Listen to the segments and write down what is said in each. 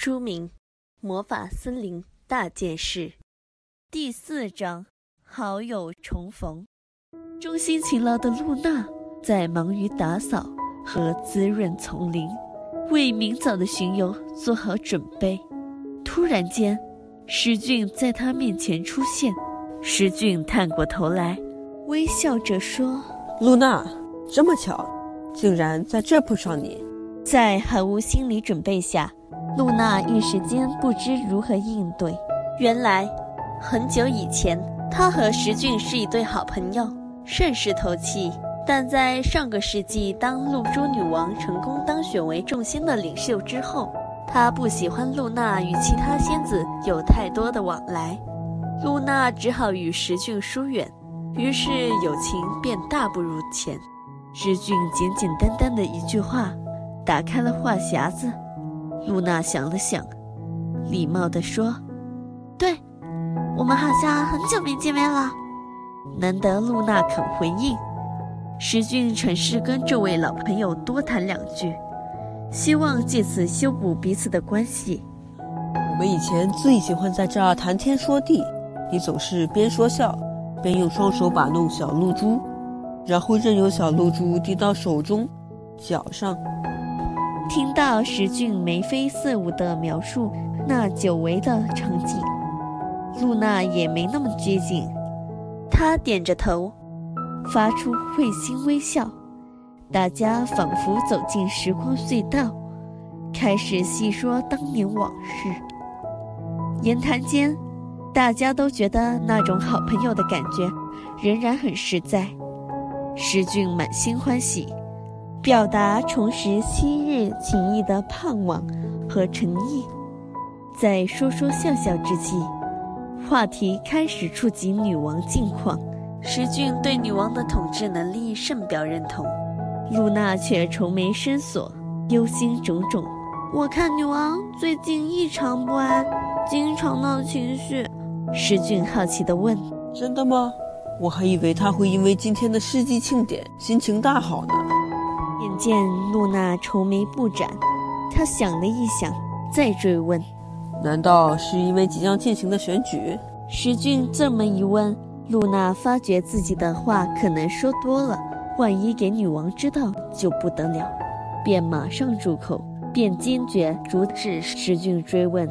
书名《魔法森林大件事》第四章：好友重逢。忠心勤劳的露娜在忙于打扫和滋润丛林，为明早的巡游做好准备。突然间，石俊在他面前出现。石俊探过头来，微笑着说：“露娜，这么巧，竟然在这碰上你。”在毫无心理准备下。露娜一时间不知如何应对。原来，很久以前，她和石俊是一对好朋友，甚是投契。但在上个世纪，当露珠女王成功当选为众仙的领袖之后，她不喜欢露娜与其他仙子有太多的往来，露娜只好与石俊疏远，于是友情便大不如前。石俊简简单单的一句话，打开了话匣子。露娜想了想，礼貌地说：“对，我们好像很久没见面了。”难得露娜肯回应，石俊趁势跟这位老朋友多谈两句，希望借此修补彼此的关系。我们以前最喜欢在这儿谈天说地，你总是边说笑，边用双手把弄小露珠，然后任由小露珠滴到手中、脚上。听到石俊眉飞色舞地描述那久违的场景，露娜也没那么拘谨，她点着头，发出会心微笑。大家仿佛走进时光隧道，开始细说当年往事。言谈间，大家都觉得那种好朋友的感觉仍然很实在。石俊满心欢喜。表达重拾昔日情谊的盼望和诚意，在说说笑笑之际，话题开始触及女王近况。石俊对女王的统治能力甚表认同，露娜却愁眉深锁，忧心忡忡。我看女王最近异常不安，经常闹情绪。石俊好奇地问：“真的吗？我还以为她会因为今天的世纪庆典心情大好呢。”眼见露娜愁眉不展，他想了一想，再追问：“难道是因为即将进行的选举？”石俊这么一问，露娜发觉自己的话可能说多了，万一给女王知道就不得了，便马上住口，便坚决阻止石俊追问。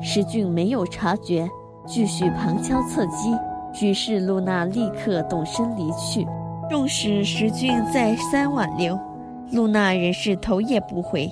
石俊没有察觉，继续旁敲侧击，于是露娜立刻动身离去。纵使石俊再三挽留。露娜仍是头也不回。